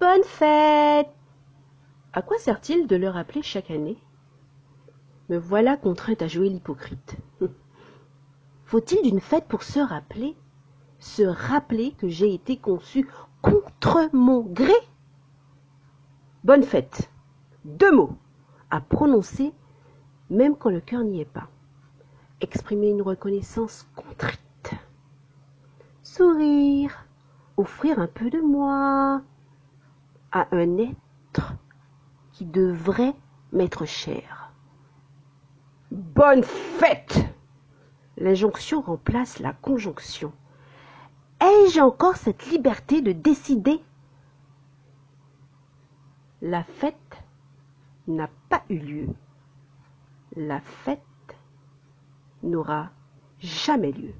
bonne fête À quoi sert-il de le rappeler chaque année? Me voilà contrainte à jouer l'hypocrite. Faut-il d'une fête pour se rappeler? Se rappeler que j'ai été conçu contre mon gré? Bonne fête Deux mots à prononcer même quand le cœur n'y est pas. Exprimer une reconnaissance contrite. Sourire. Offrir un peu de moi à un être qui devrait m'être cher. Bonne fête L'injonction remplace la conjonction. Ai-je encore cette liberté de décider? La fête n'a pas eu lieu. La fête n'aura jamais lieu.